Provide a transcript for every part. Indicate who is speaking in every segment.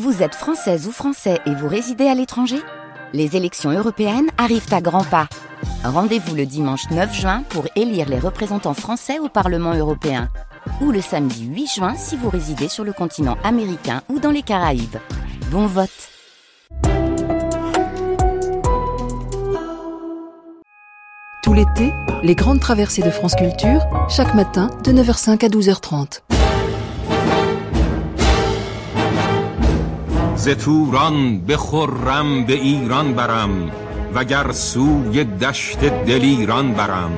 Speaker 1: Vous êtes française ou français et vous résidez à l'étranger? Les élections européennes arrivent à grands pas. Rendez-vous le dimanche 9 juin pour élire les représentants français au Parlement européen. Ou le samedi 8 juin si vous résidez sur le continent américain ou dans les Caraïbes. Bon vote
Speaker 2: Tout l'été, les grandes traversées de France Culture, chaque matin de 9h05 à 12h30.
Speaker 3: ز توران به خرم به ایران برم وگر سوی دشت دلیران برم.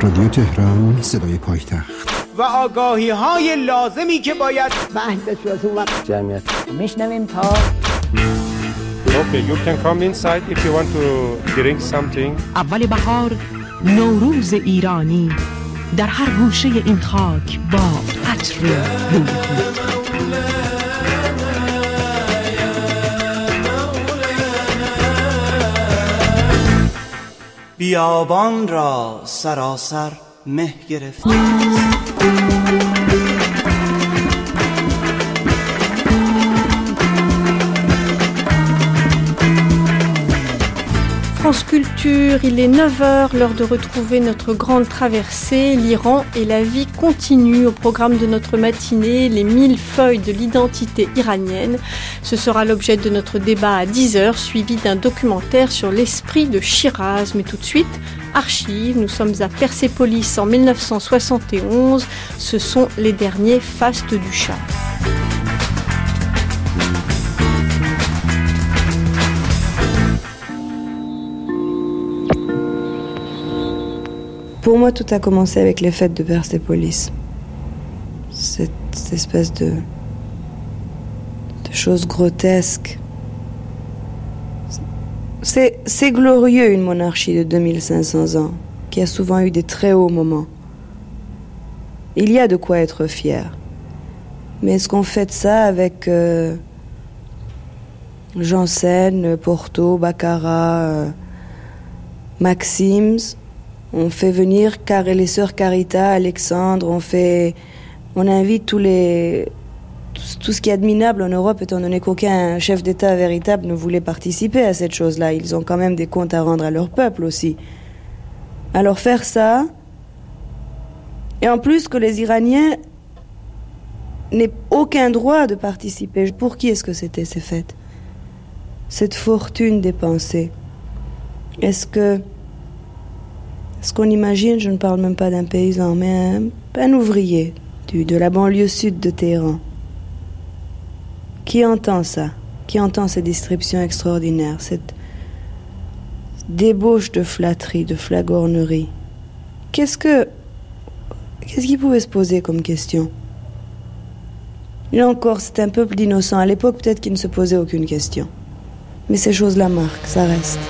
Speaker 4: رادیو تهران صدای پایتخت.
Speaker 5: و آگاهی های لازمی که باید
Speaker 6: جمعیت.
Speaker 7: میشنویم تا
Speaker 8: Okay, you can come inside if you want to drink something.
Speaker 9: اول بهار نوروز ایرانی. در هر گوشه این خاک با عطر روی
Speaker 5: بیابان را سراسر مه گرفت.
Speaker 10: France Culture, il est 9h, l'heure de retrouver notre grande traversée, l'Iran et la vie continue au programme de notre matinée, les mille feuilles de l'identité iranienne. Ce sera l'objet de notre débat à 10h, suivi d'un documentaire sur l'esprit de Shiraz. Mais tout de suite, archives, nous sommes à Persépolis en 1971, ce sont les derniers fastes du chat.
Speaker 11: Pour moi, tout a commencé avec les fêtes de Persépolis. Cette espèce de, de chose grotesque. C'est glorieux une monarchie de 2500 ans, qui a souvent eu des très hauts moments. Il y a de quoi être fier. Mais est-ce qu'on fait ça avec euh, Janssen, Porto, Baccarat, euh, Maxims? On fait venir Car les sœurs Carita, Alexandre, on fait, on invite tous les, tout, ce qui est admirable en Europe, étant donné qu'aucun chef d'État véritable ne voulait participer à cette chose-là. Ils ont quand même des comptes à rendre à leur peuple aussi. Alors faire ça, et en plus que les Iraniens n'aient aucun droit de participer. Pour qui est-ce que c'était ces fêtes? Cette fortune dépensée. Est-ce que ce qu'on imagine, je ne parle même pas d'un paysan, mais un, ouvrier du, de la banlieue sud de Téhéran. Qui entend ça? Qui entend ces descriptions extraordinaires, cette débauche de flatterie, de flagornerie? Qu'est-ce que. Qu'est-ce qui pouvait se poser comme question? Là encore, c'est un peuple d'innocents. À l'époque, peut-être qu'il ne se posait aucune question. Mais ces choses-là marquent, ça reste.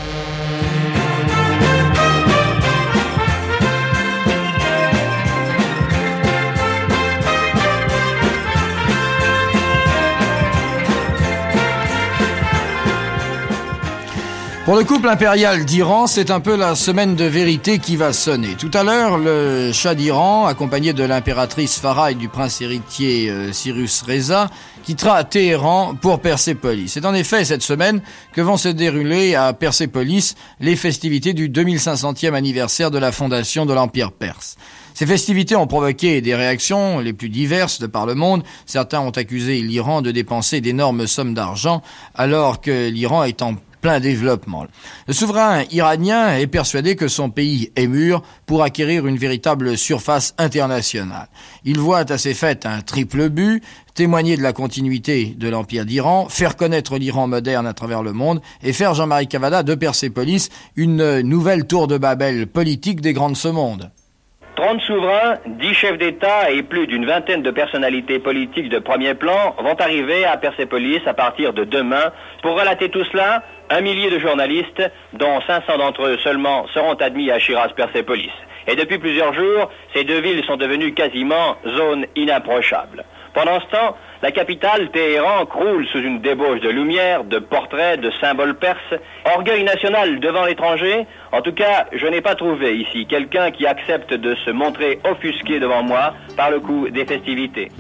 Speaker 12: Pour le couple impérial d'Iran, c'est un peu la semaine de vérité qui va sonner. Tout à l'heure, le Shah d'Iran, accompagné de l'impératrice Farah et du prince héritier euh, Cyrus Reza, quittera Téhéran pour Persépolis. C'est en effet cette semaine que vont se dérouler à Persépolis les festivités du 2500e anniversaire de la fondation de l'Empire perse. Ces festivités ont provoqué des réactions les plus diverses de par le monde. Certains ont accusé l'Iran de dépenser d'énormes sommes d'argent alors que l'Iran est en plein développement. Le souverain iranien est persuadé que son pays est mûr pour acquérir une véritable surface internationale. Il voit à ses fêtes un triple but, témoigner de la continuité de l'Empire d'Iran, faire connaître l'Iran moderne à travers le monde et faire Jean-Marie Cavada de Persépolis une nouvelle tour de Babel politique des grands de ce monde.
Speaker 13: 30 souverains, 10 chefs d'État et plus d'une vingtaine de personnalités politiques de premier plan vont arriver à Persépolis à partir de demain. Pour relater tout cela, un millier de journalistes, dont 500 d'entre eux seulement, seront admis à Shiraz-Persépolis. Et depuis plusieurs jours, ces deux villes sont devenues quasiment zones inapprochables. Pendant ce temps, la capitale, Téhéran, croule sous une débauche de lumière, de portraits, de symboles perses. Orgueil national devant l'étranger En tout cas, je n'ai pas trouvé ici quelqu'un qui accepte de se montrer offusqué devant moi par le coup des festivités.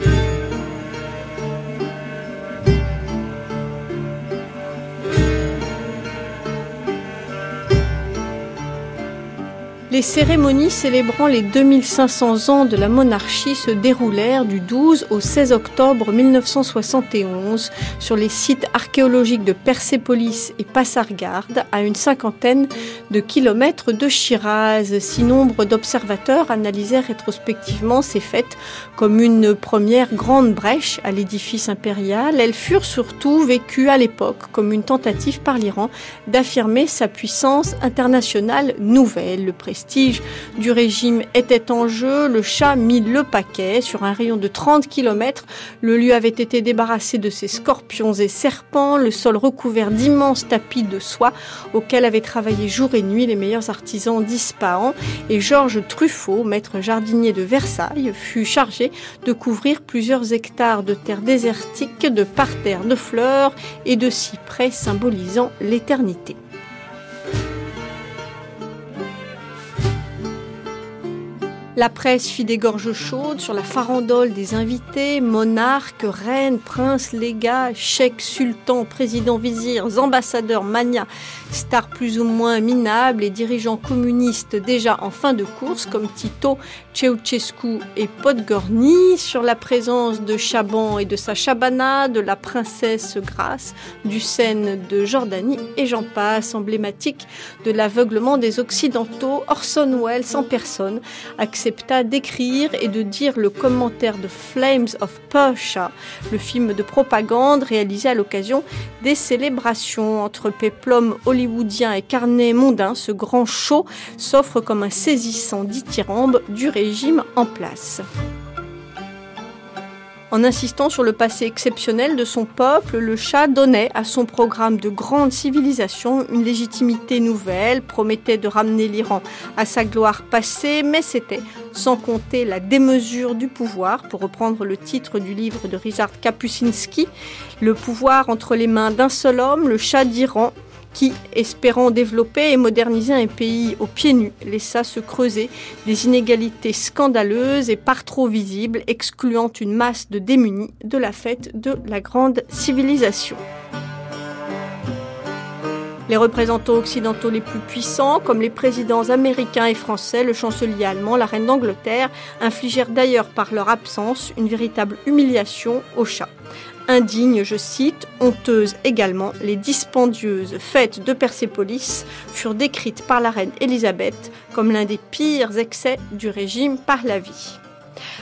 Speaker 10: Les cérémonies célébrant les 2500 ans de la monarchie se déroulèrent du 12 au 16 octobre 1971 sur les sites archéologiques de Persépolis et Passargarde, à une cinquantaine de kilomètres de Shiraz. Si nombre d'observateurs analysèrent rétrospectivement ces fêtes comme une première grande brèche à l'édifice impérial, elles furent surtout vécues à l'époque comme une tentative par l'Iran d'affirmer sa puissance internationale nouvelle. Le prestige du régime était en jeu, le chat mit le paquet sur un rayon de 30 km. Le lieu avait été débarrassé de ses scorpions et serpents, le sol recouvert d'immenses tapis de soie auxquels avaient travaillé jour et nuit les meilleurs artisans d'Ispahan et Georges Truffaut, maître jardinier de Versailles, fut chargé de couvrir plusieurs hectares de terre désertique, de parterres de fleurs et de cyprès symbolisant l'éternité. La presse fit des gorges chaudes sur la farandole des invités, monarques, reines, princes, légats, cheikhs, sultans, présidents, vizirs, ambassadeurs, manias, stars plus ou moins minables et dirigeants communistes déjà en fin de course comme Tito, Ceausescu et Podgorny, sur la présence de Chaban et de sa Chabana, de la princesse Grace, du Seine de Jordanie et j'en passe, emblématique de l'aveuglement des Occidentaux, Orson Welles en personne accepta d'écrire et de dire le commentaire de Flames of Persia, le film de propagande réalisé à l'occasion des célébrations entre péplum hollywoodien et carnet mondain. Ce grand show s'offre comme un saisissant dithyrambe du en place. En insistant sur le passé exceptionnel de son peuple, le Shah donnait à son programme de grande civilisation une légitimité nouvelle, promettait de ramener l'Iran à sa gloire passée, mais c'était sans compter la démesure du pouvoir, pour reprendre le titre du livre de Ryszard Kapuscinski, le pouvoir entre les mains d'un seul homme, le Shah d'Iran, qui, espérant développer et moderniser un pays aux pieds nus, laissa se creuser des inégalités scandaleuses et par trop visibles, excluant une masse de démunis de la fête de la grande civilisation. Les représentants occidentaux les plus puissants, comme les présidents américains et français, le chancelier allemand, la reine d'Angleterre, infligèrent d'ailleurs par leur absence une véritable humiliation au chat. Indigne, je cite, honteuse également, les dispendieuses fêtes de Persépolis furent décrites par la reine Élisabeth comme l'un des pires excès du régime par la vie.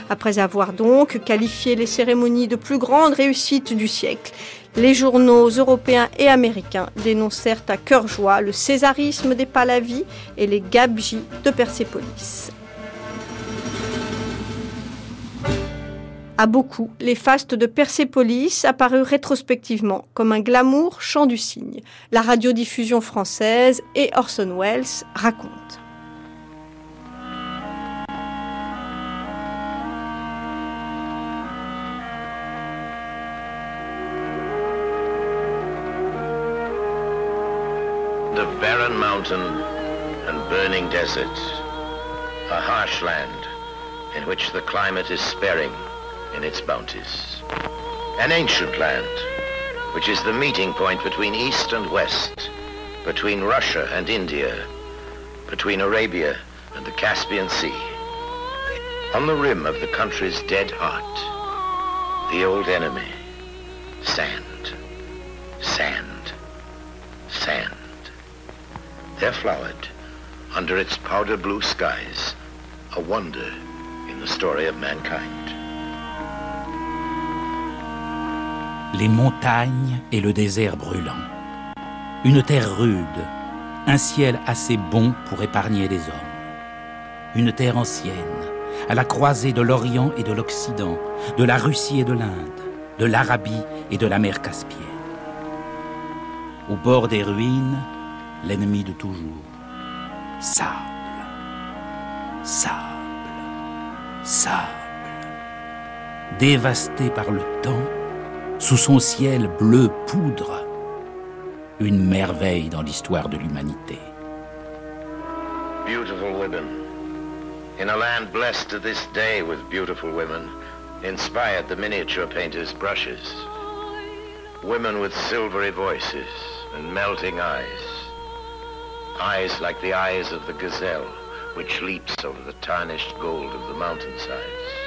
Speaker 10: Après avoir donc qualifié les cérémonies de plus grande réussite du siècle, les journaux européens et américains dénoncèrent à cœur joie le césarisme des Palavis et les gabjis de Persépolis. À beaucoup, les fastes de Persépolis apparurent rétrospectivement comme un glamour chant du cygne. La radiodiffusion française et Orson Welles racontent.
Speaker 7: The barren mountain and burning desert, a harsh land in which the climate is sparing in its bounties. An ancient land, which is the meeting point between East and West, between Russia and India, between Arabia and the Caspian Sea. On the rim of the country's dead heart, the old enemy, sand, sand, sand. There flowered, under its powder blue skies, a wonder in the story of mankind.
Speaker 14: Les montagnes et le désert brûlant. Une terre rude, un ciel assez bon pour épargner les hommes. Une terre ancienne, à la croisée de l'Orient et de l'Occident, de la Russie et de l'Inde, de l'Arabie et de la mer Caspienne. Au bord des ruines, l'ennemi de toujours. Sable, sable, sable. Dévasté par le temps, sous son ciel bleu poudre, une merveille dans l'histoire de l'humanité.
Speaker 7: Beautiful women. In a land blessed to this day with beautiful women, inspired the miniature painter's brushes. Women with silvery voices and melting eyes. Eyes like the eyes of the gazelle, which leaps over the tarnished gold of the mountainsides.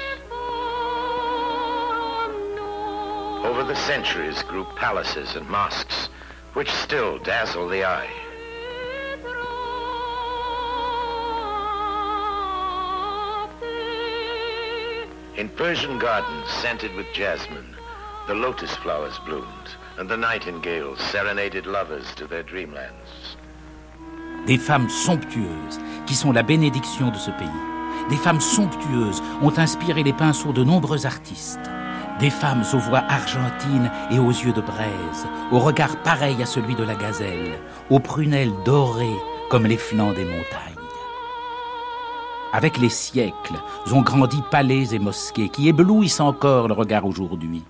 Speaker 7: Over the centuries grew palaces and mosques, which still dazzle the eye. In Persian gardens scented with jasmine, the lotus flowers bloomed, and the nightingales serenaded lovers to their dreamlands.
Speaker 14: Des femmes somptueuses, qui sont la bénédiction de ce pays. Des femmes somptueuses ont inspiré les pinceaux de nombreux artistes. Des femmes aux voix argentines et aux yeux de braise, au regard pareil à celui de la gazelle, aux prunelles dorées comme les flancs des montagnes. Avec les siècles, ont grandi palais et mosquées qui éblouissent encore le regard aujourd'hui.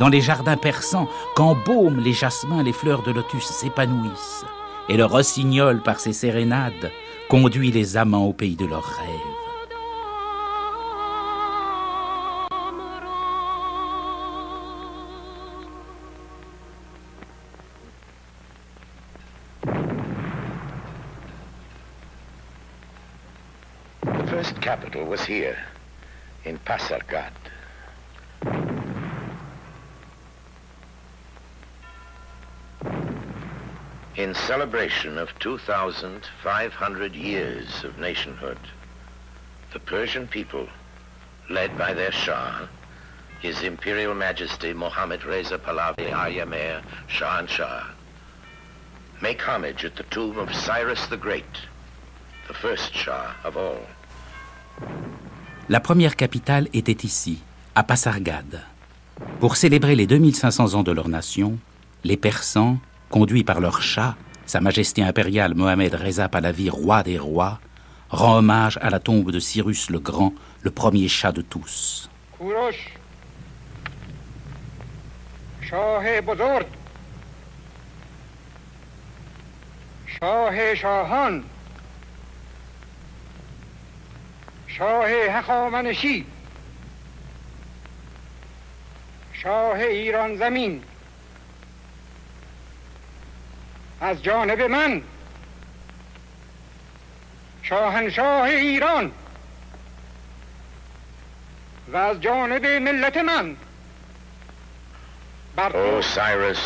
Speaker 14: Dans les jardins persans, qu'embaument les jasmins, les fleurs de lotus s'épanouissent, et le rossignol, par ses sérénades, conduit les amants au pays de leurs rêves.
Speaker 7: Capital was here, in Pasargad. In celebration of 2,500 years of nationhood, the Persian people, led by their Shah, His Imperial Majesty Mohammed Reza Pahlavi Ayamir Shah Shah, make homage at the tomb of Cyrus the Great, the first Shah of all.
Speaker 14: La première capitale était ici, à Pasargad. Pour célébrer les 2500 ans de leur nation, les Persans, conduits par leur Shah, Sa Majesté impériale Mohamed Reza Pahlavi, roi des rois, rend hommage à la tombe de Cyrus le Grand, le premier Shah de tous.
Speaker 15: کوروش شاه بزرگ شاه شاهان شاه هخامنشی شاه ایران زمین. از جانب من. شاهنشاه ایران. و از جانب ملت من.
Speaker 7: O Cyrus,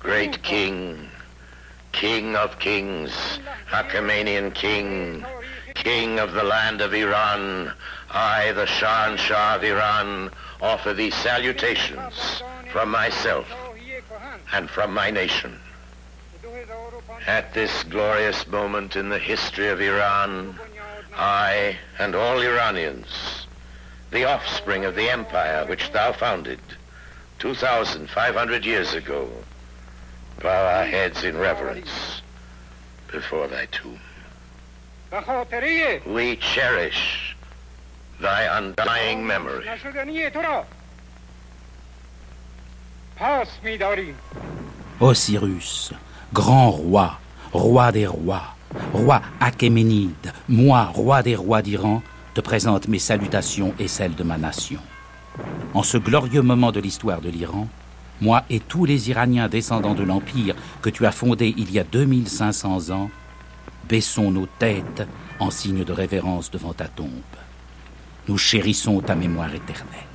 Speaker 7: great king, king of kings, Achaemenian king, king of the land of Iran, I, the Shah Shah of Iran, offer thee salutations from myself and from my nation. At this glorious moment in the history of Iran, I and all Iranians, the offspring of the empire which thou founded 2,500 years ago, bow our heads in reverence before thy tomb. We cherish thy undying memory.
Speaker 14: Osiris, grand roi, roi des rois, roi achéménide, moi, roi des rois d'Iran, te présente mes salutations et celles de ma nation. En ce glorieux moment de l'histoire de l'Iran, moi et tous les Iraniens descendants de l'Empire que tu as fondé il y a 2500 ans, baissons nos têtes en signe de révérence devant ta tombe. Nous chérissons ta mémoire éternelle.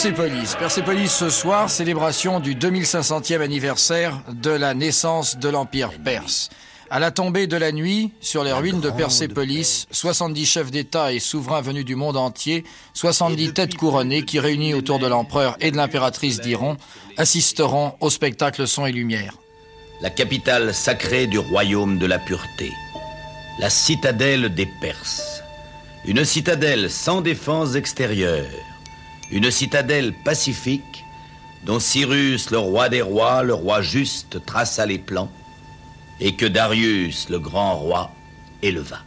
Speaker 12: Persépolis. Persépolis ce soir, célébration du 2500e anniversaire de la naissance de l'Empire perse. À la tombée de la nuit, sur les ruines de Persépolis, 70 chefs d'État et souverains venus du monde entier, 70 têtes couronnées qui, réunies autour de l'empereur et de l'impératrice d'Iran, assisteront au spectacle son et lumière.
Speaker 16: La capitale sacrée du royaume de la pureté. La citadelle des Perses. Une citadelle sans défense extérieure. Une citadelle pacifique dont Cyrus, le roi des rois, le roi juste, traça les plans, et que Darius, le grand roi, éleva.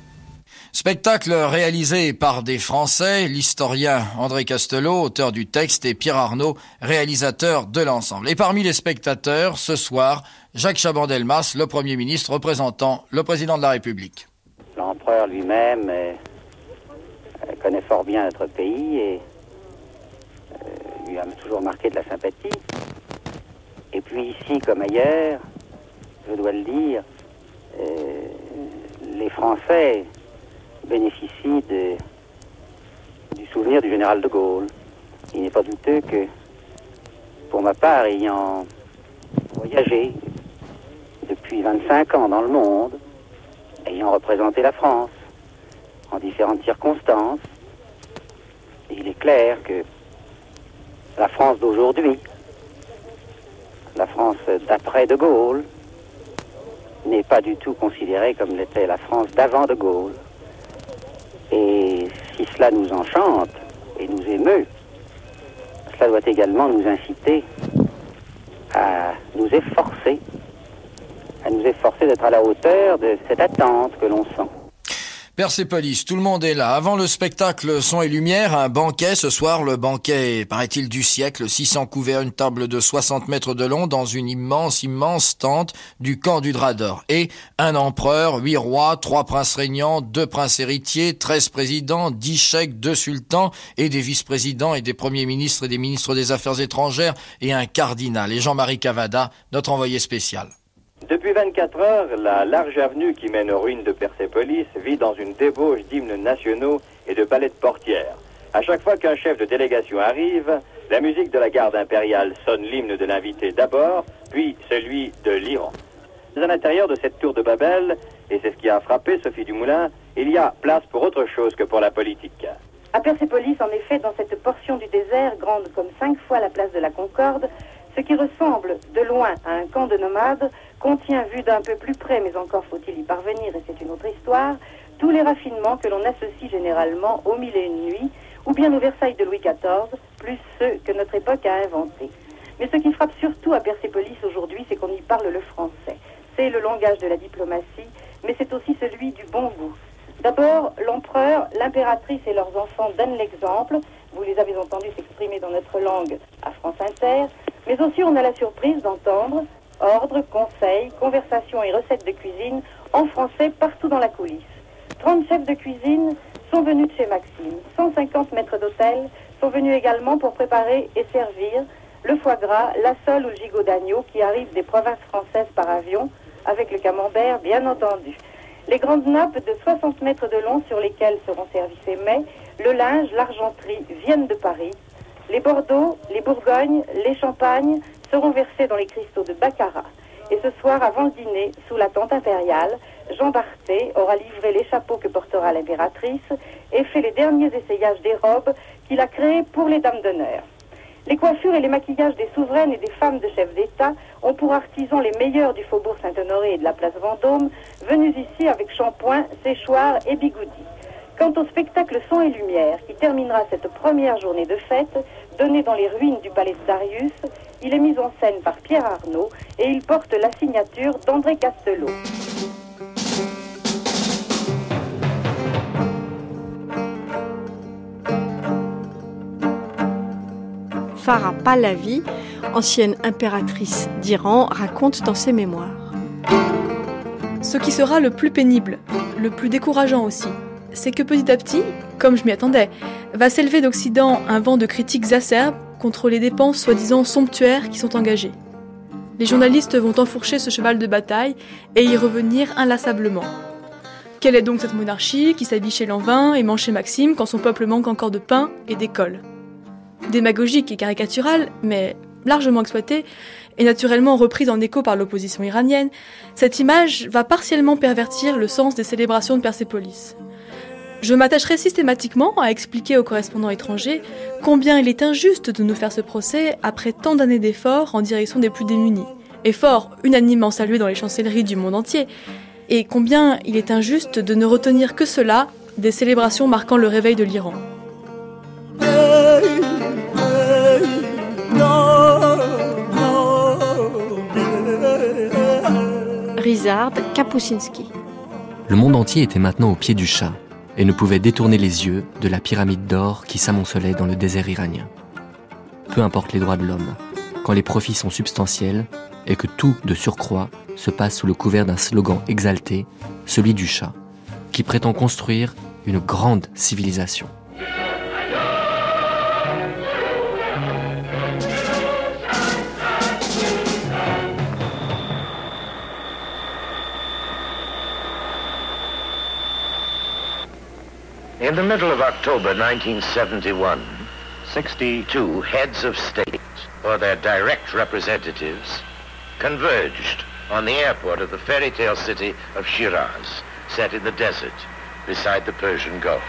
Speaker 12: Spectacle réalisé par des Français, l'historien André Castelot, auteur du texte, et Pierre Arnaud, réalisateur de l'ensemble. Et parmi les spectateurs, ce soir, Jacques Chaban-Delmas, le Premier ministre représentant le Président de la République.
Speaker 17: L'empereur lui-même euh, connaît fort bien notre pays et lui a toujours marqué de la sympathie. Et puis ici comme ailleurs, je dois le dire, euh, les Français bénéficie de, du souvenir du général de Gaulle. Il n'est pas douteux que, pour ma part, ayant voyagé depuis 25 ans dans le monde, ayant représenté la France en différentes circonstances, il est clair que la France d'aujourd'hui, la France d'après de Gaulle, n'est pas du tout considérée comme l'était la France d'avant de Gaulle. Et si cela nous enchante et nous émeut, cela doit également nous inciter à nous efforcer, à nous efforcer d'être à la hauteur de cette attente que l'on sent.
Speaker 12: Persépolis, tout le monde est là. Avant le spectacle Son et Lumière, un banquet. Ce soir, le banquet, paraît-il, du siècle. 600 couverts, une table de 60 mètres de long dans une immense, immense tente du camp du drap d'or. Et un empereur, huit rois, trois princes régnants, deux princes héritiers, treize présidents, dix chèques, deux sultans et des vice-présidents et des premiers ministres et des ministres des Affaires étrangères et un cardinal. Et Jean-Marie Cavada, notre envoyé spécial.
Speaker 18: Depuis 24 heures, la large avenue qui mène aux ruines de Persépolis vit dans une débauche d'hymnes nationaux et de ballets de portières. À chaque fois qu'un chef de délégation arrive, la musique de la garde impériale sonne l'hymne de l'invité d'abord, puis celui de l'Iran. À l'intérieur de cette tour de Babel, et c'est ce qui a frappé Sophie Dumoulin, il y a place pour autre chose que pour la politique.
Speaker 19: À Persépolis, en effet, dans cette portion du désert, grande comme cinq fois la place de la Concorde, ce qui ressemble de loin à un camp de nomades contient, vu d'un peu plus près, mais encore faut-il y parvenir, et c'est une autre histoire, tous les raffinements que l'on associe généralement aux mille et une nuits, ou bien aux Versailles de Louis XIV, plus ceux que notre époque a inventés. Mais ce qui frappe surtout à Persépolis aujourd'hui, c'est qu'on y parle le français. C'est le langage de la diplomatie, mais c'est aussi celui du bon goût. D'abord, l'empereur, l'impératrice et leurs enfants donnent l'exemple. Vous les avez entendus s'exprimer dans notre langue à France Inter. Mais aussi, on a la surprise d'entendre ordres, conseils, conversations et recettes de cuisine en français partout dans la coulisse. 30 chefs de cuisine sont venus de chez Maxime. 150 maîtres d'hôtel sont venus également pour préparer et servir le foie gras, la sole ou gigot d'agneau qui arrivent des provinces françaises par avion, avec le camembert bien entendu. Les grandes nappes de 60 mètres de long sur lesquelles seront servis ces mets, le linge, l'argenterie viennent de Paris. Les Bordeaux, les Bourgognes, les Champagnes seront versés dans les cristaux de Baccarat. Et ce soir, avant le dîner, sous la tente impériale, Jean Barthé aura livré les chapeaux que portera l'impératrice et fait les derniers essayages des robes qu'il a créées pour les dames d'honneur. Les coiffures et les maquillages des souveraines et des femmes de chefs d'État ont pour artisans les meilleurs du faubourg Saint-Honoré et de la place Vendôme, venus ici avec shampoing, séchoir et bigoudi. Quant au spectacle Son et Lumière, qui terminera cette première journée de fête, donné dans les ruines du palais de Darius, il est mis en scène par Pierre Arnaud et il porte la signature d'André Castelot.
Speaker 10: Farah Pahlavi, ancienne impératrice d'Iran, raconte dans ses mémoires.
Speaker 20: Ce qui sera le plus pénible, le plus décourageant aussi, c'est que petit à petit, comme je m'y attendais, va s'élever d'Occident un vent de critiques acerbes contre les dépenses soi-disant somptuaires qui sont engagées. Les journalistes vont enfourcher ce cheval de bataille et y revenir inlassablement. Quelle est donc cette monarchie qui s'habille chez Lanvin et mange chez Maxime quand son peuple manque encore de pain et d'école? Démagogique et caricaturale, mais largement exploitée, et naturellement reprise en écho par l'opposition iranienne, cette image va partiellement pervertir le sens des célébrations de Persépolis. Je m'attacherai systématiquement à expliquer aux correspondants étrangers combien il est injuste de nous faire ce procès après tant d'années d'efforts en direction des plus démunis. Efforts unanimement salués dans les chancelleries du monde entier. Et combien il est injuste de ne retenir que cela des célébrations marquant le réveil de l'Iran.
Speaker 10: Rizard Kapuscinski.
Speaker 21: Le monde entier était maintenant au pied du chat et ne pouvait détourner les yeux de la pyramide d'or qui s'amoncelait dans le désert iranien. Peu importe les droits de l'homme, quand les profits sont substantiels et que tout, de surcroît, se passe sous le couvert d'un slogan exalté, celui du chat, qui prétend construire une grande civilisation.
Speaker 7: In the middle of October 1971, 62 heads of state or their direct representatives converged on the airport of the fairy tale city of Shiraz, set in the desert beside the Persian Gulf.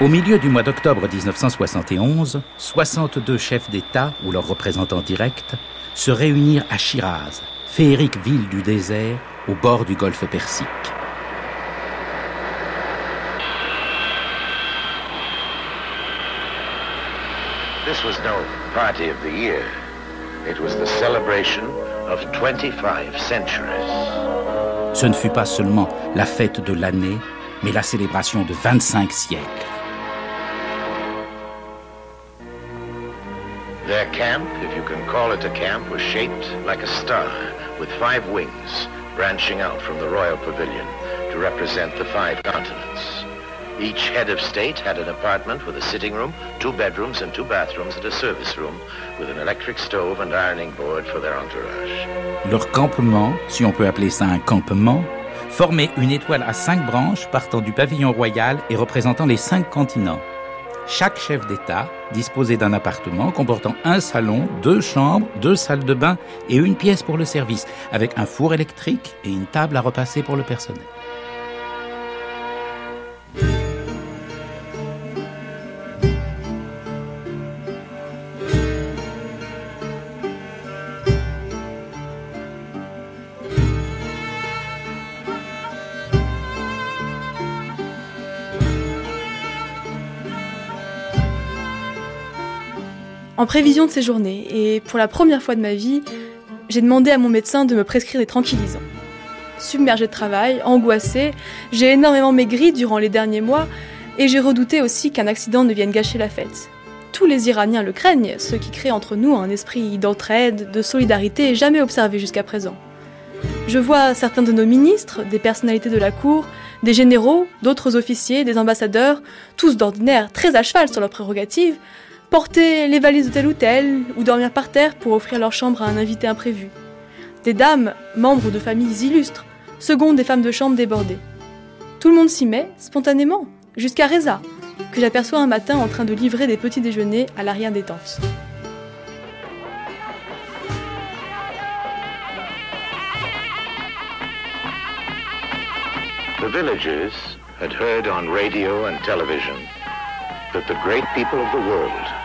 Speaker 14: Au milieu du mois d'octobre 1971, 62 chefs d'État ou leurs représentants directs se réunirent à Shiraz, féerique ville du désert au bord du golfe Persique.
Speaker 7: This was no party of the year. It was the celebration of 25 centuries.
Speaker 14: Ce ne fut pas seulement la fête de l'année, mais la célébration de 25 siècles.
Speaker 7: Their camp, if you can call it a camp, was shaped like a star with five wings branching out from the royal pavilion to represent the five continents. Each head of state had an apartment with a sitting room, two bedrooms and two bathrooms and a service room with an electric stove and ironing board for their entourage.
Speaker 14: Leur campement, si on peut appeler ça un campement, formait une étoile à cinq branches partant du pavillon royal et représentant les cinq continents. Chaque chef d'État disposait d'un appartement comportant un salon, deux chambres, deux salles de bain et une pièce pour le service, avec un four électrique et une table à repasser pour le personnel.
Speaker 20: En prévision de ces journées, et pour la première fois de ma vie, j'ai demandé à mon médecin de me prescrire des tranquillisants. Submergée de travail, angoissée, j'ai énormément maigri durant les derniers mois et j'ai redouté aussi qu'un accident ne vienne gâcher la fête. Tous les Iraniens le craignent, ce qui crée entre nous un esprit d'entraide, de solidarité jamais observé jusqu'à présent. Je vois certains de nos ministres, des personnalités de la cour, des généraux, d'autres officiers, des ambassadeurs, tous d'ordinaire très à cheval sur leurs prérogatives, porter les valises de tel ou tel, ou dormir par terre pour offrir leur chambre à un invité imprévu. Des dames, membres de familles illustres, secondes des femmes de chambre débordées. Tout le monde s'y met, spontanément, jusqu'à Reza, que j'aperçois un matin en train de livrer des petits déjeuners à l'arrière des tentes.
Speaker 7: The villagers had heard on radio and television that the great people of the world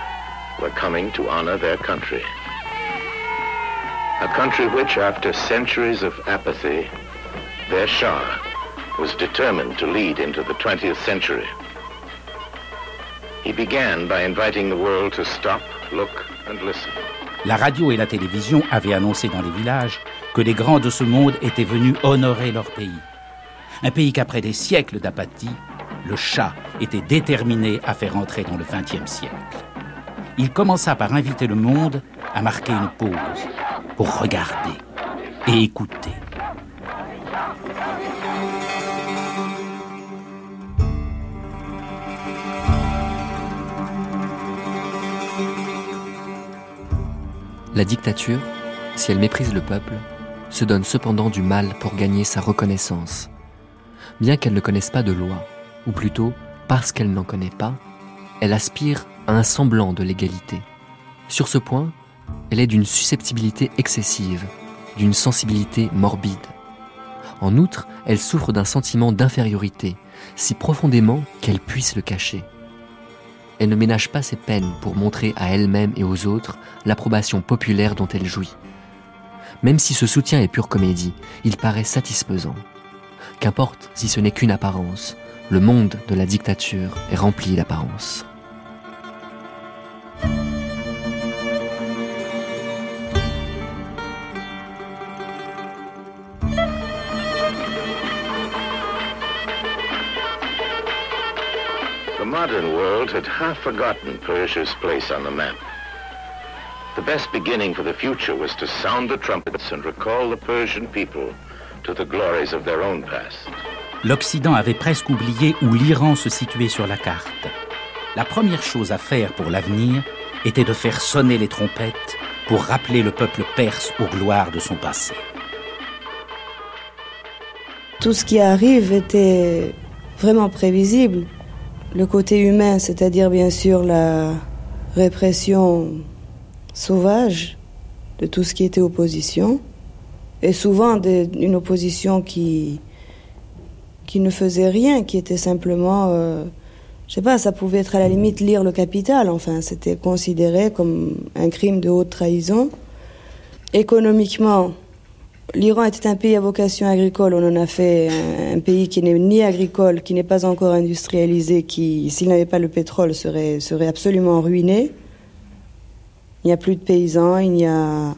Speaker 7: were coming to honor their country. A country which, after centuries of apathy, their Shah was determined to lead into the 20th century. He began by inviting the world to stop, look, and listen.
Speaker 14: La radio et la télévision avaient annoncé dans les villages que les grands de ce monde étaient venus honorer leur pays. Un pays qu'après des siècles d'apathie, le chat était déterminé à faire entrer dans le XXe siècle. Il commença par inviter le monde à marquer une pause pour regarder et écouter.
Speaker 21: La dictature, si elle méprise le peuple, se donne cependant du mal pour gagner sa reconnaissance. Bien qu'elle ne connaisse pas de loi, ou plutôt parce qu'elle n'en connaît pas, elle aspire un semblant de l'égalité. Sur ce point, elle est d'une susceptibilité excessive, d'une sensibilité morbide. En outre, elle souffre d'un sentiment d'infériorité, si profondément qu'elle puisse le cacher. Elle ne ménage pas ses peines pour montrer à elle-même et aux autres l'approbation populaire dont elle jouit. Même si ce soutien est pure comédie, il paraît satisfaisant. Qu'importe si ce n'est qu'une apparence, le monde de la dictature est rempli d'apparence.
Speaker 7: Modern world had half forgotten Persia's place on the map. The best beginning for the future was to sound the trumpets and recall the Persian people to the glories of their own past.
Speaker 14: L'Occident avait presque oublié où l'Iran se situait sur la carte. La première chose à faire pour l'avenir était de faire sonner les trompettes pour rappeler le peuple perse aux gloires de son passé.
Speaker 11: Tout ce qui arrive était vraiment prévisible. Le côté humain, c'est-à-dire bien sûr la répression sauvage de tout ce qui était opposition, et souvent une opposition qui, ne faisait rien, qui était simplement, euh, je sais pas, ça pouvait être à la limite lire le capital, enfin, c'était considéré comme un crime de haute trahison. Économiquement, L'Iran était un pays à vocation agricole. On en a fait un, pays qui n'est ni agricole, qui n'est pas encore industrialisé, qui, s'il n'avait pas le pétrole, serait, absolument ruiné. Il n'y a plus de paysans, il y a.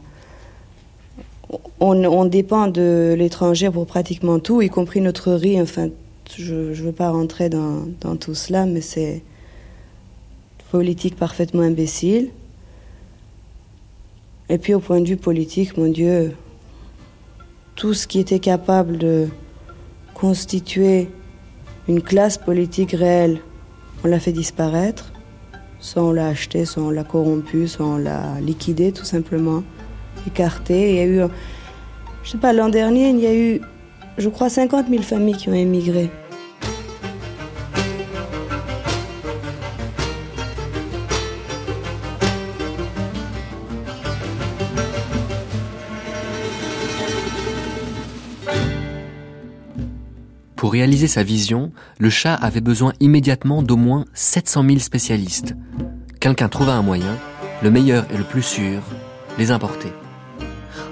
Speaker 11: On, dépend de l'étranger pour pratiquement tout, y compris notre riz. Enfin, je ne veux pas rentrer dans, dans tout cela, mais c'est politique parfaitement imbécile. Et puis au point de vue politique, mon Dieu, tout ce qui était capable de constituer une classe politique réelle, on l'a fait disparaître. Soit on l'a acheté, soit on l'a corrompu, soit on l'a liquidé tout simplement, écarté. Il y a eu, je sais pas, l'an dernier, il y a eu, je crois, 50 000 familles qui ont émigré.
Speaker 21: Pour réaliser sa vision, le Shah avait besoin immédiatement d'au moins 700 000 spécialistes. Quelqu'un trouva un moyen, le meilleur et le plus sûr, les importer.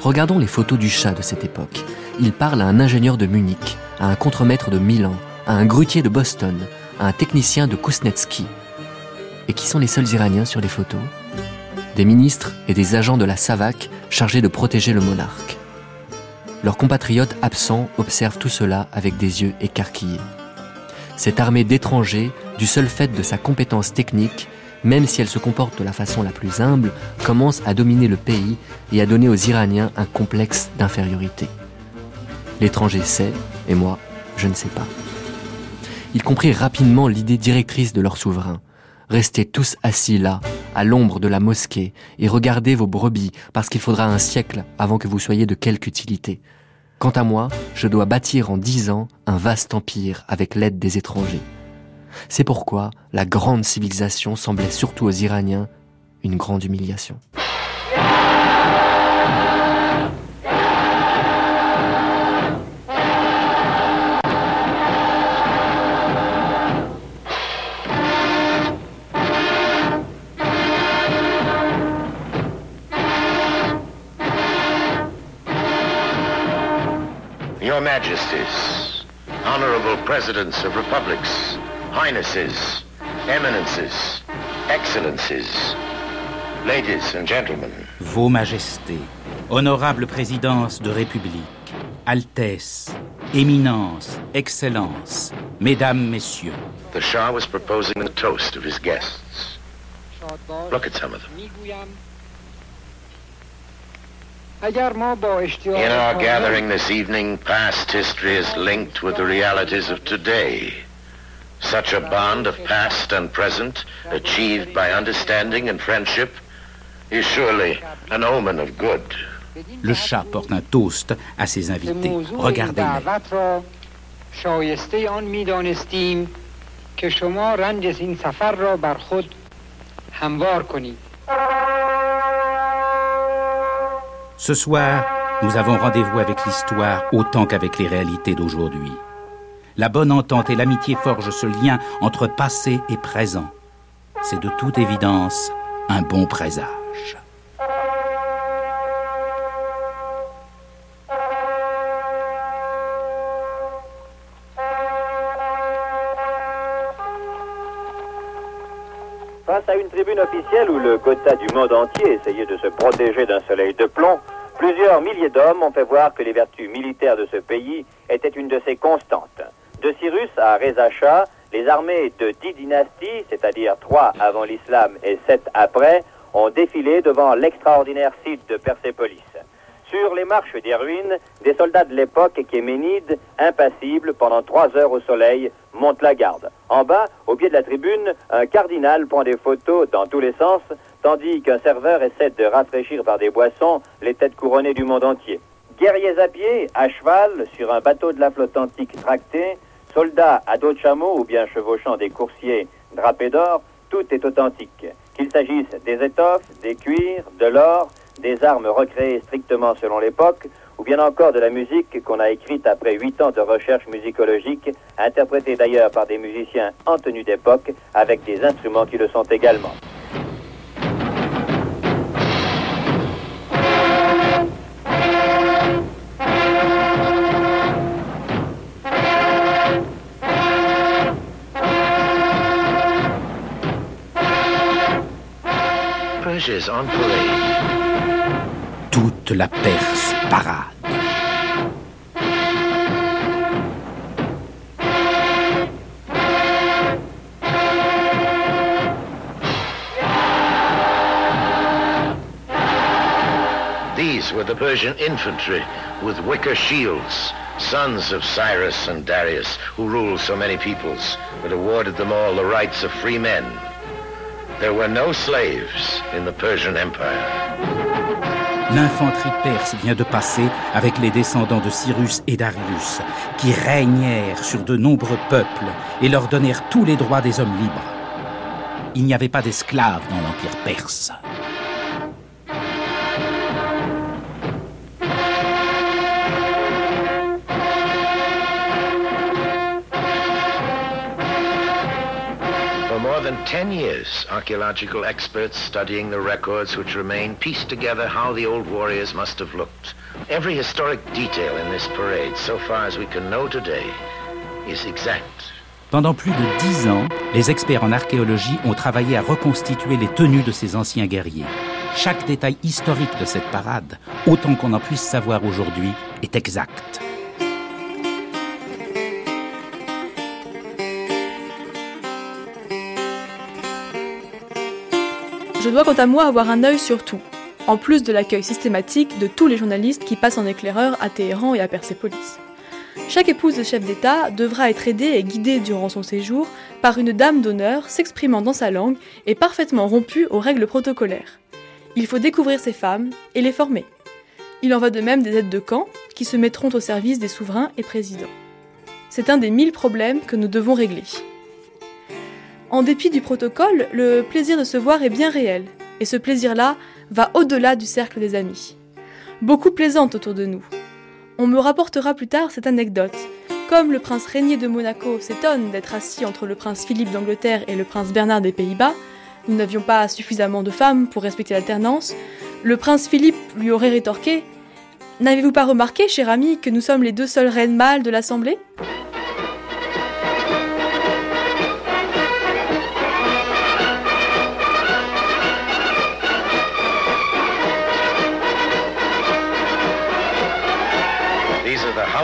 Speaker 21: Regardons les photos du Shah de cette époque. Il parle à un ingénieur de Munich, à un contremaître de Milan, à un grutier de Boston, à un technicien de Kuznetsky. Et qui sont les seuls Iraniens sur les photos? Des ministres et des agents de la SAVAK chargés de protéger le monarque. Leurs compatriotes absents observent tout cela avec des yeux écarquillés. Cette armée d'étrangers, du seul fait de sa compétence technique, même si elle se comporte de la façon la plus humble, commence à dominer le pays et à donner aux Iraniens un complexe d'infériorité. L'étranger sait, et moi, je ne sais pas. Ils comprirent rapidement l'idée directrice de leur souverain. Restez tous assis là, à l'ombre de la mosquée, et regardez vos brebis, parce qu'il faudra un siècle avant que vous soyez de quelque utilité. Quant à moi, je dois bâtir en dix ans un vaste empire avec l'aide des étrangers. C'est pourquoi la grande civilisation semblait surtout aux Iraniens une grande humiliation.
Speaker 7: Your Majesties, Honorable Presidents of Republics, Highnesses, Eminences, Excellencies, Ladies and Gentlemen.
Speaker 14: Vos Majestés, Honorables Présidences de République, Altesse, Éminence, Excellence, Mesdames, Messieurs.
Speaker 7: The Shah was proposing the toast of his guests. Look at some of them. In our gathering this evening, past history is linked with the realities of today. Such a bond of past and present, achieved by understanding and friendship, is surely an omen of good.
Speaker 14: Le chat porte un toast à ses invités. Regardez-les.
Speaker 15: شایسته آن میدانستیم که شما رنج این سفر را بر خود هموار کنید
Speaker 14: Ce soir, nous avons rendez-vous avec l'histoire autant qu'avec les réalités d'aujourd'hui. La bonne entente et l'amitié forgent ce lien entre passé et présent. C'est de toute évidence un bon présage.
Speaker 18: Tribune officielle où le quota du monde entier essayait de se protéger d'un soleil de plomb, plusieurs milliers d'hommes ont fait voir que les vertus militaires de ce pays étaient une de ses constantes. De Cyrus à Reza Shah, les armées de dix dynasties, c'est-à-dire trois avant l'islam et sept après, ont défilé devant l'extraordinaire site de Persépolis. Sur les marches des ruines, des soldats de l'époque kéménides, impassibles pendant trois heures au soleil, montent la garde. En bas, au pied de la tribune, un cardinal prend des photos dans tous les sens, tandis qu'un serveur essaie de rafraîchir par des boissons les têtes couronnées du monde entier. Guerriers à pied, à cheval, sur un bateau de la flotte antique tracté, soldats à dos de chameau ou bien chevauchant des coursiers drapés d'or, tout est authentique. Qu'il s'agisse des étoffes, des cuirs, de l'or, des armes recréées strictement selon l'époque, ou bien encore de la musique qu'on a écrite après huit ans de recherche musicologique, interprétée d'ailleurs par des musiciens en tenue d'époque, avec des instruments qui le sont également.
Speaker 7: On parade.
Speaker 14: Toute la Perse parade.
Speaker 7: These were the Persian infantry with wicker shields, sons of Cyrus and Darius, who ruled so many peoples, but awarded them all the rights of free men. There were no slaves in the Persian Empire.
Speaker 14: L'infanterie perse vient de passer avec les descendants de Cyrus et Darius, qui régnèrent sur de nombreux peuples et leur donnèrent tous les droits des hommes libres. Il n'y avait pas d'esclaves dans l'Empire perse.
Speaker 7: 10 years, archaeological experts studying the records which remain pieced together how the old warriors must have looked. Every historic detail in this parade, so far as we can know today, is exact.
Speaker 14: Pendant plus de dix ans, les experts en archéologie ont travaillé à reconstituer les tenues de ces anciens guerriers. Chaque détail historique de cette parade, autant qu'on en puisse savoir aujourd'hui, est exact.
Speaker 20: Je dois quant à moi avoir un œil sur tout, en plus de l'accueil systématique de tous les journalistes qui passent en éclaireur à Téhéran et à Persépolis. Chaque épouse de chef d'État devra être aidée et guidée durant son séjour par une dame d'honneur s'exprimant dans sa langue et parfaitement rompue aux règles protocolaires. Il faut découvrir ces femmes et les former. Il en va de même des aides de camp qui se mettront au service des souverains et présidents. C'est un des mille problèmes que nous devons régler. En dépit du protocole, le plaisir de se voir est bien réel, et ce plaisir-là va au-delà du cercle des amis. Beaucoup plaisantent autour de nous. On me rapportera plus tard cette anecdote. Comme le prince régnier de Monaco s'étonne d'être assis entre le prince Philippe d'Angleterre et le prince Bernard des Pays-Bas, nous n'avions pas suffisamment de femmes pour respecter l'alternance, le prince Philippe lui aurait rétorqué N'avez-vous pas remarqué, cher ami, que nous sommes les deux seules reines mâles de l'Assemblée?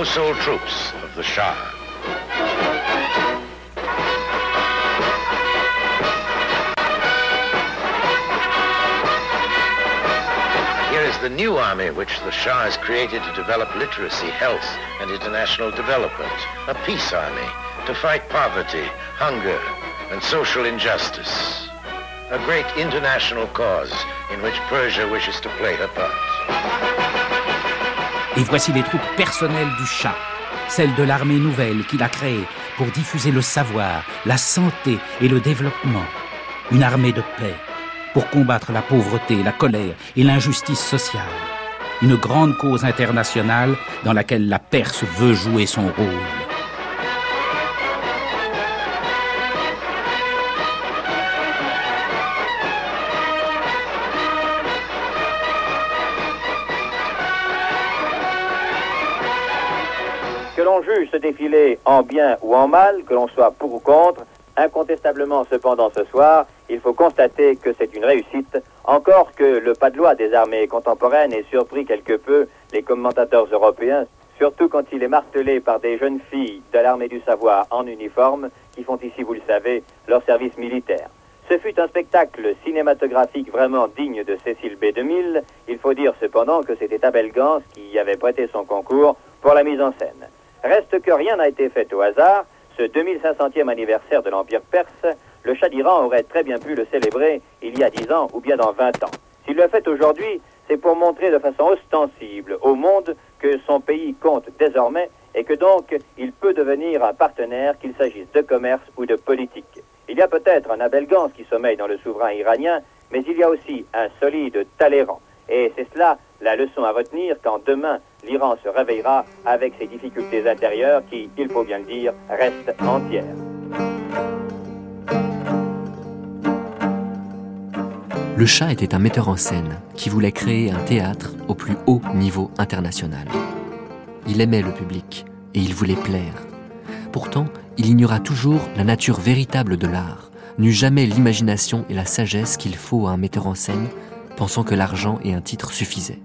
Speaker 7: Household troops of the Shah. Here is the new army which the Shah has created to develop literacy, health, and international development. A peace army to fight poverty, hunger, and social injustice. A great international cause in which Persia wishes to play her part.
Speaker 14: Et voici les troupes personnelles du Shah, celles de l'armée nouvelle qu'il a créée pour diffuser le savoir, la santé et le développement. Une armée de paix pour combattre la pauvreté, la colère et l'injustice sociale. Une grande cause internationale dans laquelle la Perse veut jouer son rôle.
Speaker 18: Juge ce défilé en bien ou en mal, que l'on soit pour ou contre, incontestablement cependant ce soir, il faut constater que c'est une réussite, encore que le pas de loi des armées contemporaines ait surpris quelque peu les commentateurs européens, surtout quand il est martelé par des jeunes filles de l'armée du savoir en uniforme qui font ici, vous le savez, leur service militaire. Ce fut un spectacle cinématographique vraiment digne de Cécile B. 2000. Il faut dire cependant que c'était Abel Gans qui y avait prêté son concours pour la mise en scène. Reste que rien n'a été fait au hasard. Ce 2500e anniversaire de l'Empire perse, le Shah d'Iran aurait très bien pu le célébrer il y a 10 ans ou bien dans 20 ans. S'il le fait aujourd'hui, c'est pour montrer de façon ostensible au monde que son pays compte désormais et que donc il peut devenir un partenaire, qu'il s'agisse de commerce ou de politique. Il y a peut-être un Abel Gans qui sommeille dans le souverain iranien, mais il y a aussi un solide Talleyrand. Et c'est cela la leçon à retenir quand demain l'Iran se réveillera avec ses difficultés intérieures qui, il faut bien le dire, restent entières.
Speaker 21: Le chat était un metteur en scène qui voulait créer un théâtre au plus haut niveau international. Il aimait le public et il voulait plaire. Pourtant, il ignora toujours la nature véritable de l'art, n'eut jamais l'imagination et la sagesse qu'il faut à un metteur en scène, pensant que l'argent et un titre suffisaient.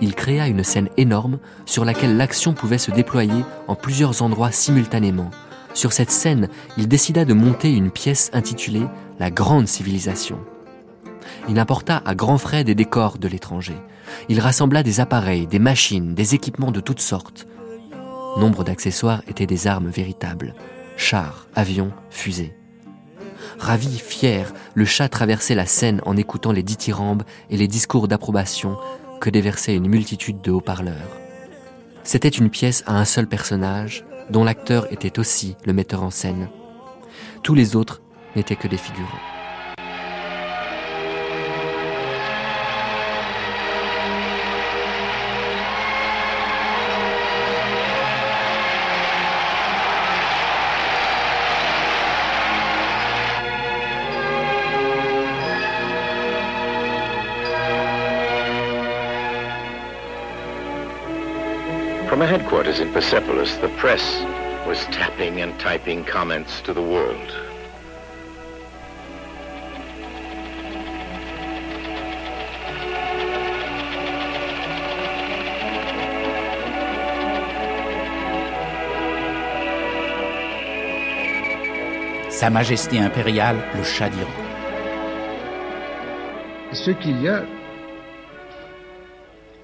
Speaker 21: Il créa une scène énorme sur laquelle l'action pouvait se déployer en plusieurs endroits simultanément. Sur cette scène, il décida de monter une pièce intitulée La Grande Civilisation. Il importa à grands frais des décors de l'étranger. Il rassembla des appareils, des machines, des équipements de toutes sortes. Nombre d'accessoires étaient des armes véritables. Chars, avions, fusées. Ravi, fier, le chat traversait la scène en écoutant les dithyrambes et les discours d'approbation que déversait une multitude de haut-parleurs. C'était une pièce à un seul personnage, dont l'acteur était aussi le metteur en scène. Tous les autres n'étaient que des figurants.
Speaker 7: From a headquarters in Persepolis, the press was tapping and typing comments to the world.
Speaker 14: Sa Majesté impériale, le Shah d'Iran.
Speaker 22: Ce qu'il y a,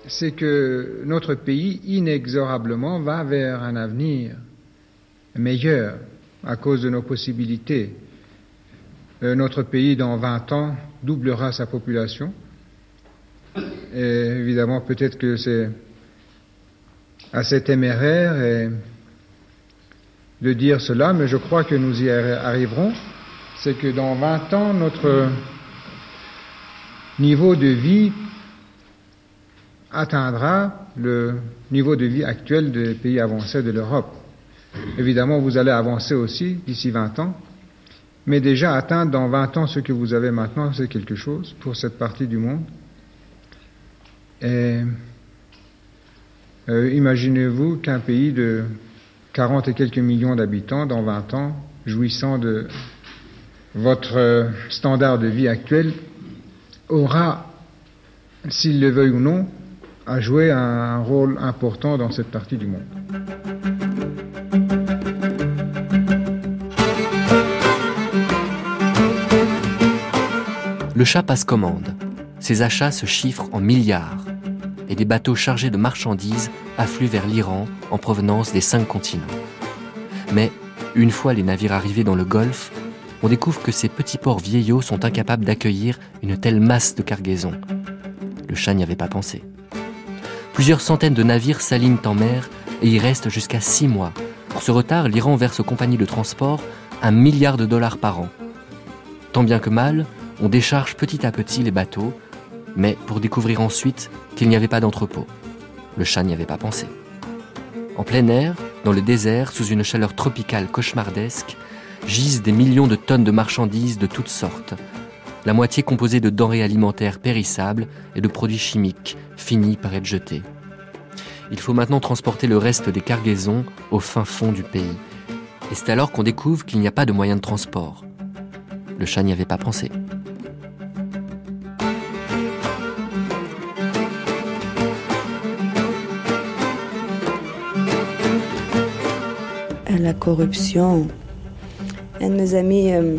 Speaker 22: c'est que notre pays inexorablement va vers un avenir meilleur à cause de nos possibilités. Euh, notre pays, dans 20 ans, doublera sa population. Et évidemment, peut-être que c'est assez téméraire de dire cela, mais je crois que nous y arriverons. C'est que dans 20 ans, notre niveau de vie atteindra le niveau de vie actuel des pays avancés de l'Europe. Évidemment, vous allez avancer aussi d'ici 20 ans, mais déjà atteindre dans 20 ans ce que vous avez maintenant, c'est quelque chose pour cette partie du monde. Et euh, imaginez-vous qu'un pays de 40 et quelques millions d'habitants dans 20 ans, jouissant de votre standard de vie actuel, aura, s'il le veuille ou non, à jouer un rôle important dans cette partie du monde.
Speaker 21: Le chat passe commande. Ses achats se chiffrent en milliards. Et des bateaux chargés de marchandises affluent vers l'Iran en provenance des cinq continents. Mais, une fois les navires arrivés dans le Golfe, on découvre que ces petits ports vieillots sont incapables d'accueillir une telle masse de cargaison. Le chat n'y avait pas pensé. Plusieurs centaines de navires s'alignent en mer et y restent jusqu'à six mois. Pour ce retard, l'Iran verse aux compagnies de transport un milliard de dollars par an. Tant bien que mal, on décharge petit à petit les bateaux, mais pour découvrir ensuite qu'il n'y avait pas d'entrepôt. Le chat n'y avait pas pensé. En plein air, dans le désert, sous une chaleur tropicale cauchemardesque, gisent des millions de tonnes de marchandises de toutes sortes, la moitié composée de denrées alimentaires périssables et de produits chimiques finis par être jetés. Il faut maintenant transporter le reste des cargaisons au fin fond du pays. Et c'est alors qu'on découvre qu'il n'y a pas de moyen de transport. Le chat n'y avait pas pensé.
Speaker 11: la corruption. Un amis euh,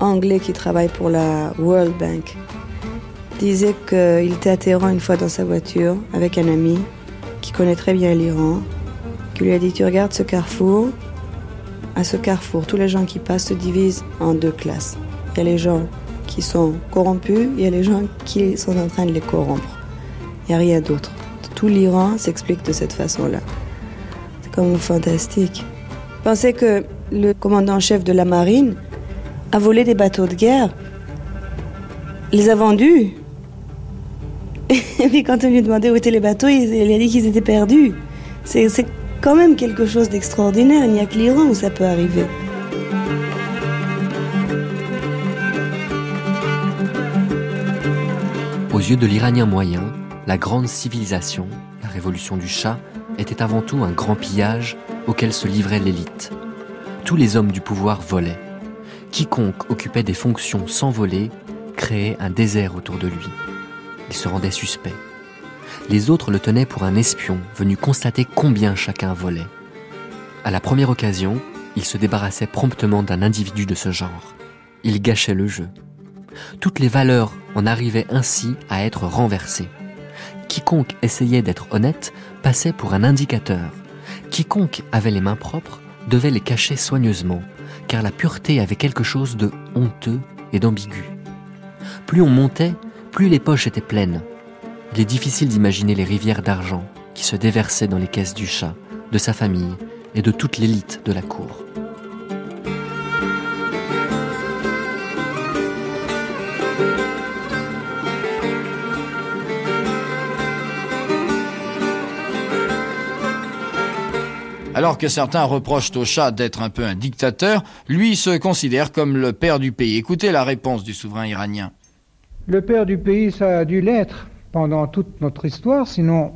Speaker 11: anglais qui travaille pour la World Bank disait qu'il était à Téhéran une fois dans sa voiture avec un ami qui connaît très bien l'Iran, qui lui a dit Tu regardes ce carrefour, à ce carrefour, tous les gens qui passent se divisent en deux classes. Il y a les gens qui sont corrompus, il y a les gens qui sont en train de les corrompre. Il n'y a rien d'autre. Tout l'Iran s'explique de cette façon-là. C'est comme fantastique. Pensez que le commandant-chef de la marine a volé des bateaux de guerre, les a vendus. Et puis quand on lui demandait où étaient les bateaux, il a dit qu'ils étaient perdus. C'est quand même quelque chose d'extraordinaire. Il n'y a que l'Iran où ça peut arriver.
Speaker 21: Aux yeux de l'Iranien moyen, la grande civilisation, la révolution du Shah, était avant tout un grand pillage auquel se livrait l'élite. Tous les hommes du pouvoir volaient. Quiconque occupait des fonctions sans voler créait un désert autour de lui. Il se rendait suspect. Les autres le tenaient pour un espion venu constater combien chacun volait. À la première occasion, il se débarrassait promptement d'un individu de ce genre. Il gâchait le jeu. Toutes les valeurs en arrivaient ainsi à être renversées. Quiconque essayait d'être honnête passait pour un indicateur. Quiconque avait les mains propres devait les cacher soigneusement, car la pureté avait quelque chose de honteux et d'ambigu. Plus on montait, plus les poches étaient pleines. Il est difficile d'imaginer les rivières d'argent qui se déversaient dans les caisses du chat, de sa famille et de toute l'élite de la cour.
Speaker 12: Alors que certains reprochent au chat d'être un peu un dictateur, lui se considère comme le père du pays. Écoutez la réponse du souverain iranien.
Speaker 22: Le père du pays, ça a dû l'être pendant toute notre histoire, sinon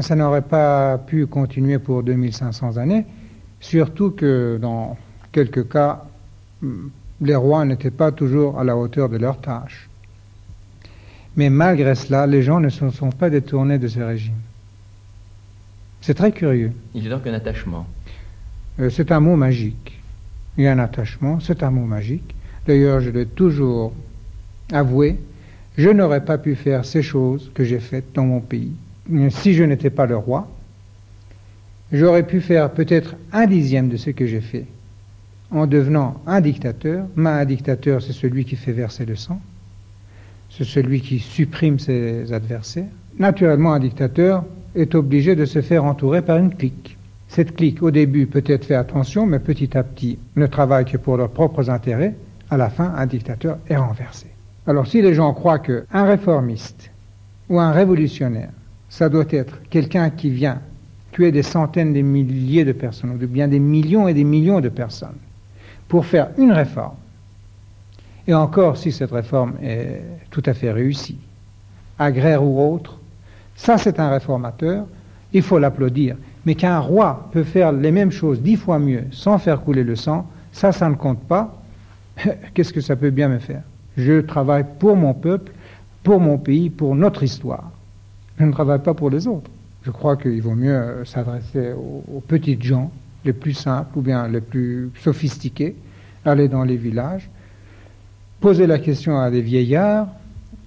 Speaker 22: ça n'aurait pas pu continuer pour 2500 années, surtout que dans quelques cas, les rois n'étaient pas toujours à la hauteur de leur tâche. Mais malgré cela, les gens ne se sont pas détournés de ce régime. C'est très curieux.
Speaker 23: Il y a donc un attachement.
Speaker 22: Euh, c'est un mot magique. Il y a un attachement, c'est un mot magique. D'ailleurs, je l'ai toujours avoué, je n'aurais pas pu faire ces choses que j'ai faites dans mon pays si je n'étais pas le roi. J'aurais pu faire peut-être un dixième de ce que j'ai fait en devenant un dictateur. Mais un dictateur, c'est celui qui fait verser le sang. C'est celui qui supprime ses adversaires. Naturellement, un dictateur est obligé de se faire entourer par une clique. Cette clique, au début, peut-être fait attention, mais petit à petit, ne travaille que pour leurs propres intérêts. À la fin, un dictateur est renversé. Alors, si les gens croient qu'un réformiste ou un révolutionnaire, ça doit être quelqu'un qui vient tuer des centaines, des milliers de personnes, ou bien des millions et des millions de personnes, pour faire une réforme, et encore si cette réforme est tout à fait réussie, agraire ou autre, ça, c'est un réformateur, il faut l'applaudir. Mais qu'un roi peut faire les mêmes choses dix fois mieux sans faire couler le sang, ça, ça ne compte pas. Qu'est-ce que ça peut bien me faire? Je travaille pour mon peuple, pour mon pays, pour notre histoire. Je ne travaille pas pour les autres. Je crois qu'il vaut mieux euh, s'adresser aux, aux petites gens, les plus simples ou bien les plus sophistiqués, aller dans les villages, poser la question à des vieillards,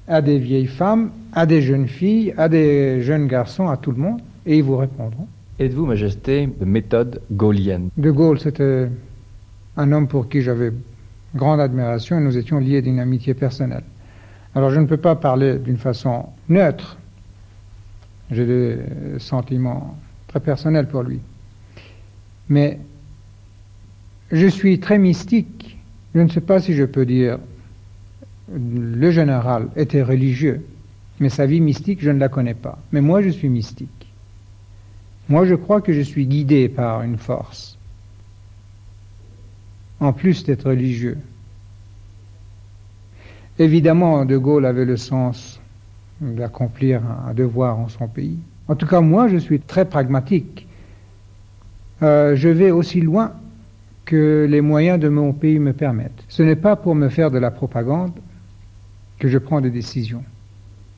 Speaker 22: à des vieilles femmes, à des jeunes filles, à des jeunes garçons, à tout le monde, et ils vous répondront.
Speaker 23: Êtes-vous, Majesté, de méthode gaulienne?
Speaker 22: De Gaulle, c'était un homme pour qui j'avais grande admiration et nous étions liés d'une amitié personnelle. Alors je ne peux pas parler d'une façon neutre. J'ai des sentiments très personnels pour lui. Mais je suis très mystique. Je ne sais pas si je peux dire le général était religieux, mais sa vie mystique, je ne la connais pas. Mais moi, je suis mystique. Moi, je crois que je suis guidé par une force, en plus d'être religieux. Évidemment, De Gaulle avait le sens d'accomplir un devoir en son pays. En tout cas, moi, je suis très pragmatique. Euh, je vais aussi loin que les moyens de mon pays me permettent. Ce n'est pas pour me faire de la propagande que je prends des décisions.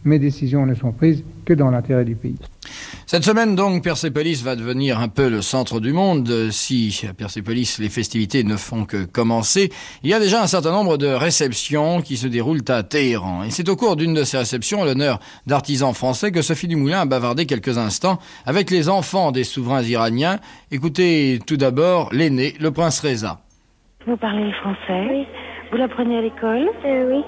Speaker 22: Mes décisions ne sont prises que dans l'intérêt du pays.
Speaker 12: Cette semaine donc, Persépolis va devenir un peu le centre du monde. Si à Persépolis les festivités ne font que commencer, il y a déjà un certain nombre de réceptions qui se déroulent à Téhéran. Et c'est au cours d'une de ces réceptions, à l'honneur d'artisans français, que Sophie Dumoulin a bavardé quelques instants avec les enfants des souverains iraniens. Écoutez tout d'abord l'aîné, le prince Reza.
Speaker 24: Vous parlez le français? Oui. Vous l'apprenez à l'école?
Speaker 25: Euh, Oui.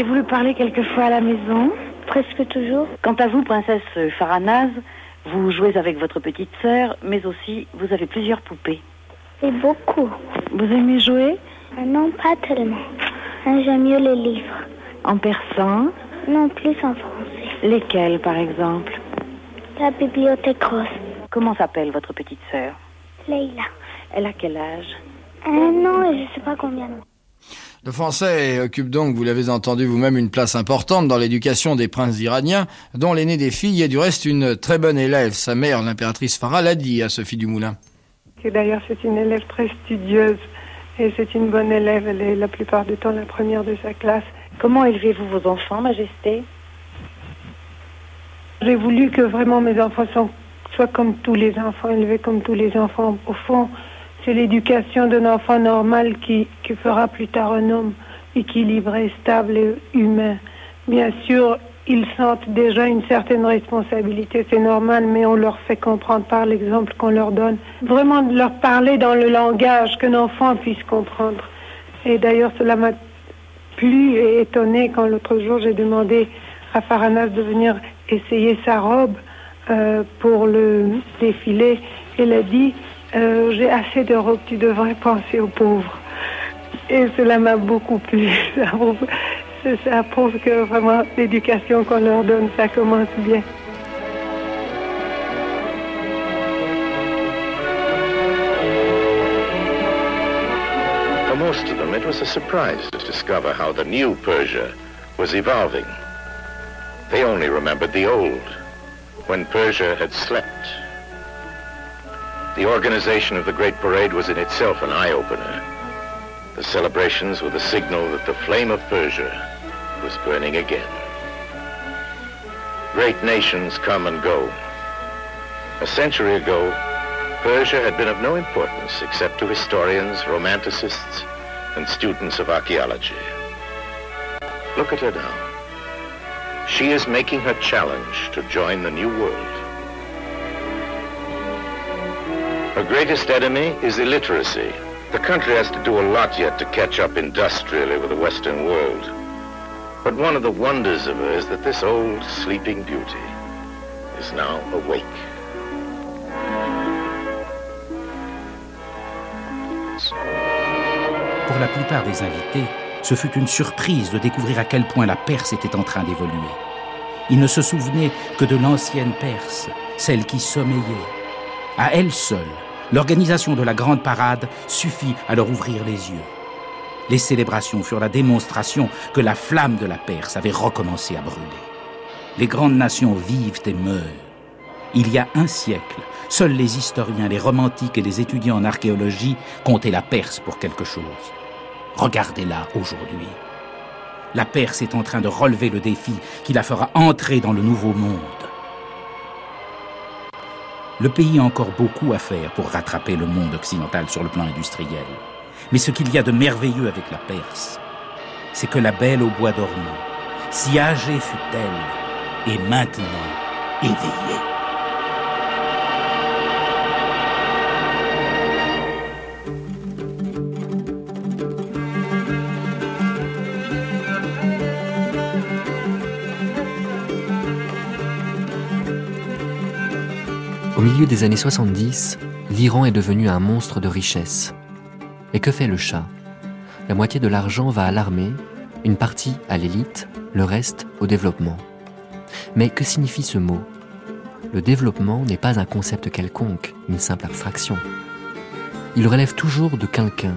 Speaker 24: Et vous le parlez quelquefois à la maison
Speaker 25: Presque toujours.
Speaker 24: Quant à vous, princesse Faranaz, vous jouez avec votre petite sœur, mais aussi vous avez plusieurs poupées.
Speaker 25: Et beaucoup.
Speaker 24: Vous aimez jouer?
Speaker 25: Euh, Non, pas tellement. Hein, j'aime mieux les livres.
Speaker 24: En persan?
Speaker 25: Non, plus en français.
Speaker 24: Lesquels, par exemple?
Speaker 25: La bibliothèque rose.
Speaker 24: Comment s'appelle votre petite sœur?
Speaker 25: Leila.
Speaker 24: Elle a quel âge?
Speaker 25: Un an et je ne sais pas combien.
Speaker 12: Le français occupe donc, vous l'avez entendu vous-même, une place importante dans l'éducation des princes iraniens, dont l'aîné des filles est du reste une très bonne élève. Sa mère, l'impératrice Farah, l'a dit à Sophie Dumoulin.
Speaker 26: D'ailleurs, c'est une élève très studieuse et c'est une bonne élève. Elle est la plupart du temps la première de sa classe.
Speaker 24: Comment élevez-vous vos enfants, Majesté?
Speaker 26: J'ai voulu que vraiment mes enfants soient comme tous les enfants, élevés comme tous les enfants. Au fond, c'est l'éducation d'un enfant normal qui, fera plus tard un homme équilibré, stable et humain. Bien sûr, ils sentent déjà une certaine responsabilité, c'est normal, mais on leur fait comprendre par l'exemple qu'on leur donne. Vraiment leur parler dans le langage qu'un enfant puisse comprendre. Et d'ailleurs, cela m'a plu et étonné quand l'autre jour j'ai demandé à Faranas de venir essayer sa robe euh, pour le défilé. Elle a dit euh, j'ai assez de robes, tu devrais penser aux pauvres. Et cela m'a beaucoup plu. Ça, ça prouve que vraiment l'éducation qu'on leur donne, ça commence bien.
Speaker 7: For most of them, it was a surprise to discover how the new Persia was evolving. They only remembered the old, when Persia had slept the organization of the Great Parade was in itself an eye-opener. The celebrations were the signal that the flame of Persia was burning again. Great nations come and go. A century ago, Persia had been of no importance except to historians, romanticists, and students of archaeology. Look at her now. She is making her challenge to join the new world. Her greatest enemy is illiteracy. The country has to do a lot yet to catch up industrially with the Western world. But one of the wonders of her is that this old sleeping beauty is now awake.
Speaker 14: Pour la plupart des invités, ce fut une surprise de découvrir à quel point la Perse était en train d'évoluer. Ils ne se souvenaient que de l'ancienne Perse, celle qui sommeillait, à elle seule, l'organisation de la grande parade suffit à leur ouvrir les yeux. Les célébrations furent la démonstration que la flamme de la Perse avait recommencé à brûler. Les grandes nations vivent et meurent. Il y a un siècle, seuls les historiens, les romantiques et les étudiants en archéologie comptaient la Perse pour quelque chose. Regardez-la aujourd'hui. La Perse est en train de relever le défi qui la fera entrer dans le nouveau monde. Le pays a encore beaucoup à faire pour rattraper le monde occidental sur le plan industriel. Mais ce qu'il y a de merveilleux avec la Perse, c'est que la belle au bois dormant, si âgée fut-elle, est maintenant éveillée.
Speaker 21: Au milieu des années 70, l'Iran est devenu un monstre de richesse. Et que fait le chat? La moitié de l'argent va à l'armée, une partie à l'élite, le reste au développement. Mais que signifie ce mot? Le développement n'est pas un concept quelconque, une simple abstraction. Il relève toujours de quelqu'un,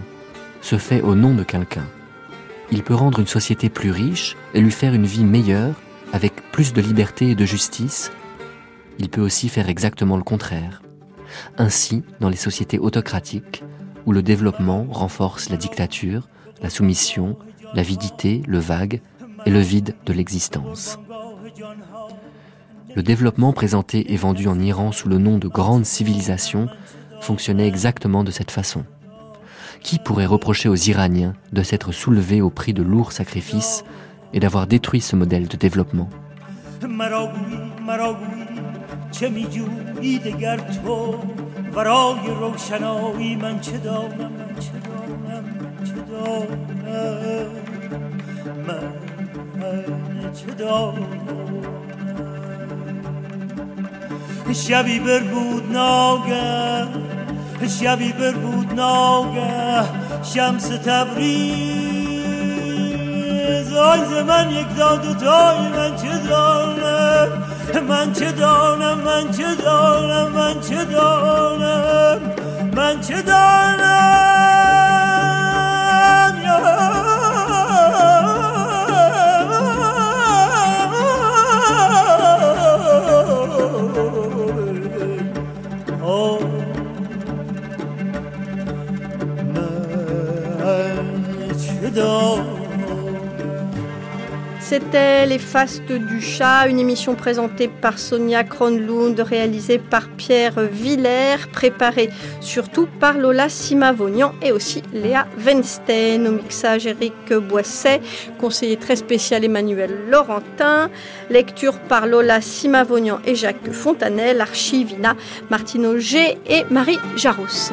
Speaker 21: se fait au nom de quelqu'un. Il peut rendre une société plus riche et lui faire une vie meilleure, avec plus de liberté et de justice, il peut aussi faire exactement le contraire. Ainsi, dans les sociétés autocratiques, où le développement renforce la dictature, la soumission, l'avidité, le vague et le vide de l'existence. le développement présenté et vendu en Iran sous le nom de grande civilisation fonctionnait exactement de cette façon. Qui pourrait reprocher aux Iraniens de s'être soulevés au prix de lourds sacrifices et d'avoir détruit ce modèle de développement?
Speaker 27: چه میجویی دگر تو؟ ورای روشنایی من چه دانم من چه دانم من چه دانم؟ من چه دانم؟ شبی بر بود ناگه شبی بر بود ناگه شمس تبریز. آن من یک داد و تای من چه دانم؟ من چه دانم من چه دانم من چه دانم من چه دانم.
Speaker 10: C'était Les Fastes du Chat, une émission présentée par Sonia Kronlund, réalisée par Pierre Villers, préparée surtout par Lola Simavonian et aussi Léa Wenstein. Au mixage, Eric Boisset, conseiller très spécial Emmanuel Laurentin, lecture par Lola Simavonian et Jacques Fontanel, archivina Martine Auger et Marie Jarousse.